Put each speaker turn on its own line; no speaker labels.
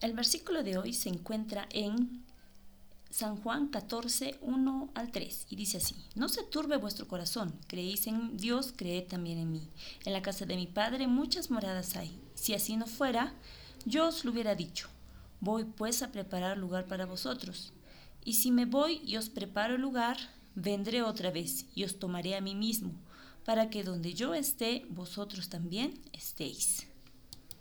El versículo de hoy se encuentra en San Juan 14, 1 al 3, y dice así, No se turbe vuestro corazón, creéis en Dios, creed también en mí. En la casa de mi Padre muchas moradas hay. Si así no fuera, yo os lo hubiera dicho. Voy pues a preparar lugar para vosotros. Y si me voy y os preparo lugar, vendré otra vez y os tomaré a mí mismo, para que donde yo esté, vosotros también estéis.